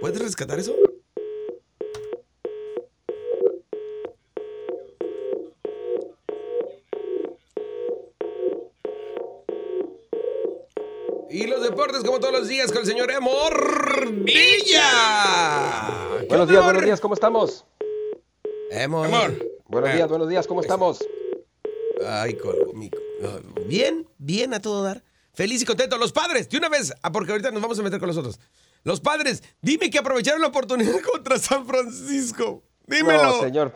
¿Puedes rescatar eso? Y los deportes como todos los días con el señor Emor Villa. Buenos días, buenos días, ¿cómo estamos? Emor. Buenos días, buenos días, ¿cómo estamos? Ay, colgo, mico. Bien, bien a todo dar. Feliz y contento. Los padres, de una vez, ah, porque ahorita nos vamos a meter con los otros. Los padres, dime que aprovecharon la oportunidad contra San Francisco. Dímelo. No, señor,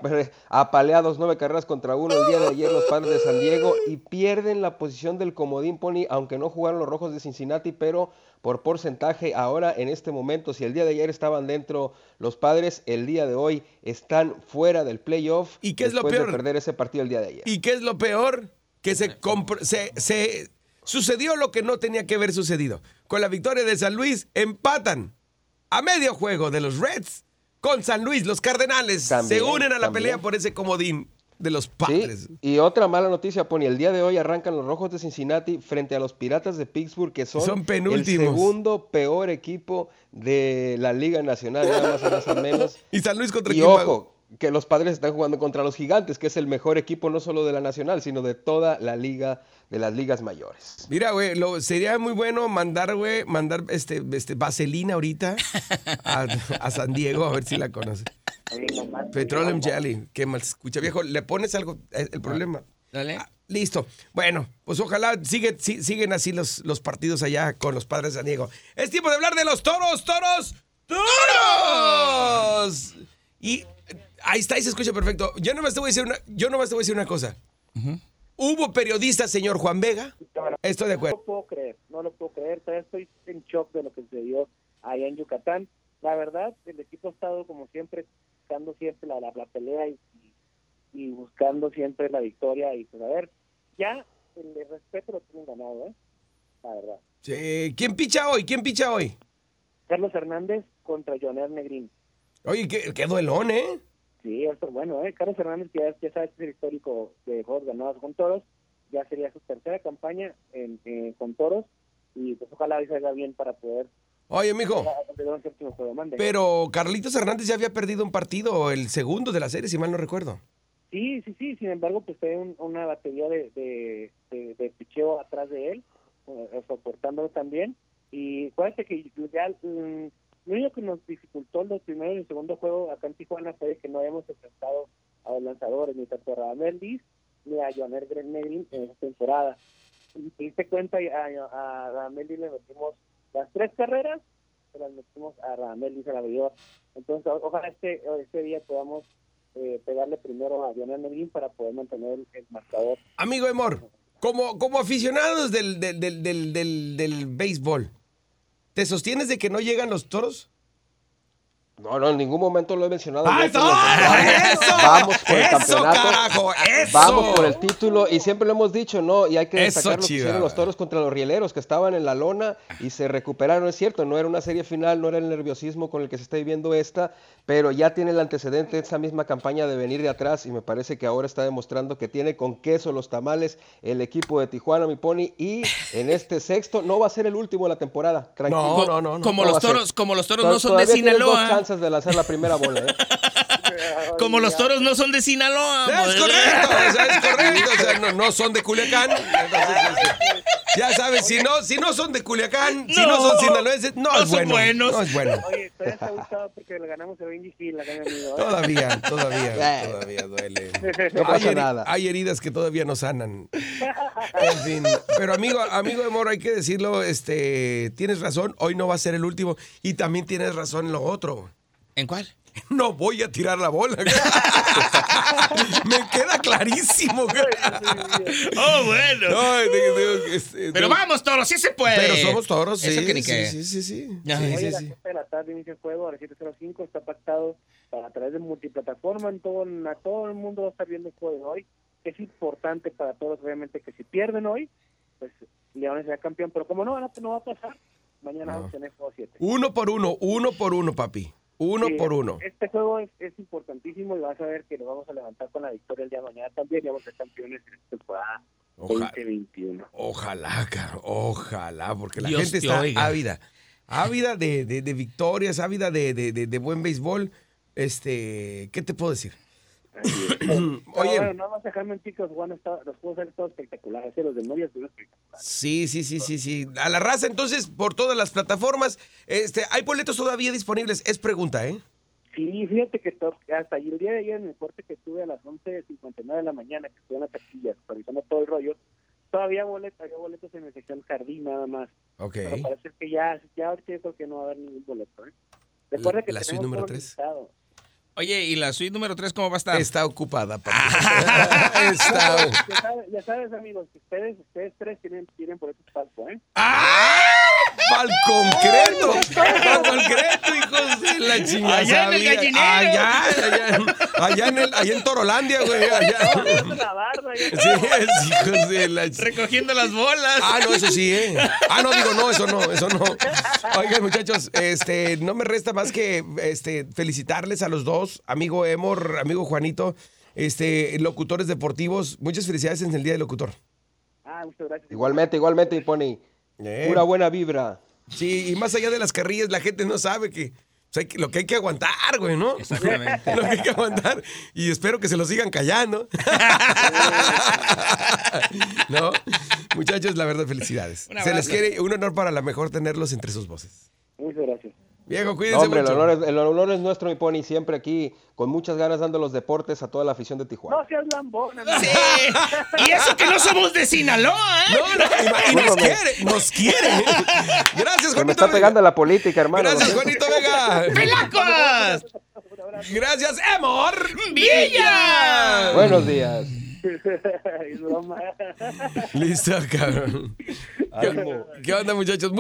apaleados nueve carreras contra uno el día de ayer los padres de San Diego y pierden la posición del comodín Pony, aunque no jugaron los rojos de Cincinnati, pero por porcentaje ahora en este momento, si el día de ayer estaban dentro los padres, el día de hoy están fuera del playoff. ¿Y qué es lo peor? De perder ese partido el día de ayer. ¿Y qué es lo peor? Que se, se, se sucedió lo que no tenía que haber sucedido. Con la victoria de San Luis, empatan a medio juego de los Reds con San Luis. Los Cardenales se unen a la pelea por ese comodín de los padres. y otra mala noticia, Pony. El día de hoy arrancan los Rojos de Cincinnati frente a los Piratas de Pittsburgh, que son, el segundo peor equipo de la Liga Nacional, nada más, nada menos. y San Luis contra y ojo, que los padres están jugando contra los gigantes, que es el mejor equipo no solo de la nacional, sino de toda la liga, de las ligas mayores. Mira, güey, sería muy bueno mandar, güey, mandar este, este vaselina ahorita a, San Diego, a ver si la conoce. Petroleum Jelly, qué mal se escucha, viejo. ¿Le pones algo? Eh, el problema. Dale. Ah, listo. Bueno, pues ojalá sigue, siguen así los, los partidos allá con los padres de San Diego. Es tiempo de hablar de los toros, toros, toros. Y Ahí está, ahí se escucha perfecto. Yo nomás te voy a decir una, yo nomás te voy a decir una cosa. ¿Hubo periodista, señor Juan Vega? Estoy de acuerdo. No lo puedo creer, no lo puedo creer. Todavía estoy en shock de lo que sucedió allá en Yucatán. La verdad, el equipo ha estado como siempre, buscando siempre la, la, pelea y, y, buscando siempre la victoria. Y pues a ver, ya el respeto lo tienen ganado, ¿eh? La verdad. Sí. ¿Quién picha hoy? ¿Quién picha hoy? Carlos Hernández contra Joner Negrín. Oye, qué, qué duelón, ¿eh? Sí, esto bueno, ¿eh? Carlos Hernández, que ya, ya sabes que es el histórico de juegos ganados con toros, ya sería su tercera campaña en, eh, con toros, y pues ojalá hoy salga bien para poder. Oye, mijo. Pero Carlitos Hernández ya había perdido un partido, el segundo de la serie, si mal no recuerdo. Sí, sí, sí, sin embargo, pues fue una batería de, de, de, picheo atrás de él, eh, soportándolo también. Y acuérdate que ya mm, lo único que nos dificultó en los primeros y el segundo juego acá en Tijuana fue que no habíamos enfrentado a los lanzadores, ni tanto a Radamel ni a Joaner Grenadin en esta temporada. Y te diste cuenta, a, a Radamel le metimos las tres carreras, se las metimos a Radamel Liz a la mayor. Entonces, ojalá este, este día podamos eh, pegarle primero a Joaner Medellín para poder mantener el, marcador. Amigo Emor, como, como aficionados del, del, del, del, del béisbol, ¿Te sostienes de que no llegan los toros? No, no, en ningún momento lo he mencionado. ¡Ah, eso! Vamos por el campeonato. Carajo, eso. Vamos por el título. Y siempre lo hemos dicho, ¿no? Y hay que destacar lo que hicieron los toros contra los rieleros, que estaban en la lona y se recuperaron. Es cierto, no era una serie final, no era el nerviosismo con el que se está viviendo esta, pero ya tiene el antecedente de esa misma campaña de venir de atrás. Y me parece que ahora está demostrando que tiene con queso los tamales el equipo de Tijuana, mi pony. Y en este sexto no va a ser el último de la temporada. Tranquilo. No, no, no. Como, los toros, como los toros no son de Sinaloa de lanzar la primera bola. ¿eh? Como los toros no son de Sinaloa. Es correcto, es correcto. no, son de Culiacán. ya sabes, si no, si no son de Culiacán, si no son sinaloenses, no, es bueno. Buenos. No es bueno. Oye, todavía te ha gustado porque le ganamos a Benji Gil, la amigo. Todavía, todavía, todavía duele. No pasa hay, nada. Hay heridas que todavía no sanan. En fin. Pero amigo, amigo de Moro, hay que decirlo, este, tienes razón, hoy no va a ser el último. Y también tienes razón en lo otro. ¿En cuál? No voy a tirar la bola. Me queda clarísimo. oh, bueno. Este, pero vamos, toros, sí se puede. Pero somos toros, sí. sí, sí, sí, sí. Ya, sí, sí, sí. de la tarde inicia el juego a las 7.05. Está pactado para a través de multiplataforma. En todo, a todo el mundo va a estar viendo el juego de hoy. Es importante para todos, obviamente, que si pierden hoy, pues Leones será campeón. Pero como no, no va a pasar, mañana vamos a tener juego 7. Uno por uno, uno por uno, papi. Uno por uno. Este juego es, importantísimo y vas a ver que lo vamos a levantar con la victoria el día de mañana también y vamos a ser campeones en esta temporada 2021. Ojalá, caro, ojalá, porque la gente está ávida. ávida de, de, de victorias, ávida de, de, buen béisbol. Este, ¿qué te puedo decir? Oye, bueno, no vas a dejarme mentir que los juegos han estado espectaculares, ¿eh? los de estuvieron espectaculares. Sí, sí, sí, sí, sí. A la raza, entonces, por todas las plataformas, este, hay boletos todavía disponibles, es pregunta, ¿eh? Sí, fíjate que hasta el día de ayer en el corte que estuve a las 11.59 de la mañana, que estuve en la taquilla supervisando todo el rollo, todavía boletos, había boletos en la sección jardín nada más. Ok. Pero parece que ya, ya ahorita creo que no va a haber ningún boleto, ¿eh? Recuerda que la suite número 3. Oye, ¿y la suite número 3 cómo va a estar? Está ocupada, Está... Ya, sabes, ya sabes, amigos, ustedes, ustedes tres tienen, tienen boletos palco, ¿eh? ¡Ah! ¡Pal concreto! ¡Pal concreto, hijos de la chingada! Allá en el gallinero. Allá, allá, allá, en, el, allá en Torolandia, güey. Allá. No, la barra, sí, es, hijos de la Recogiendo las bolas. Ah, no, eso sí, ¿eh? Ah, no, digo, no, eso no, eso no. Oigan, muchachos, este, no me resta más que este, felicitarles a los dos, amigo Emor, amigo Juanito, este, locutores deportivos. Muchas felicidades en el Día del Locutor. Ah, muchas gracias. Igualmente, igualmente, Pony. Eh. Pura buena vibra. Sí, y más allá de las carrillas, la gente no sabe que lo que hay que aguantar, güey, ¿no? Exactamente. lo que hay que aguantar. Y espero que se lo sigan callando. ¿No? Muchachos, la verdad, felicidades. Se les quiere un honor para la mejor tenerlos entre sus voces. Muchas gracias. Viejo, cuídense hombre, El, honor es, el honor es nuestro, mi pony, siempre aquí, con muchas ganas dando los deportes a toda la afición de Tijuana. No seas lambón, Sí. y eso que no somos de Sinaloa, ¿eh? No, no, y, nos quiere, nos quiere. Gracias, Juanito. me está pegando la política, hermano. Gracias, Juanito Vega. ¡Pelacos! Gracias, Amor Villa. Buenos días. Listo, cabrón. ¿Qué onda, muchachos?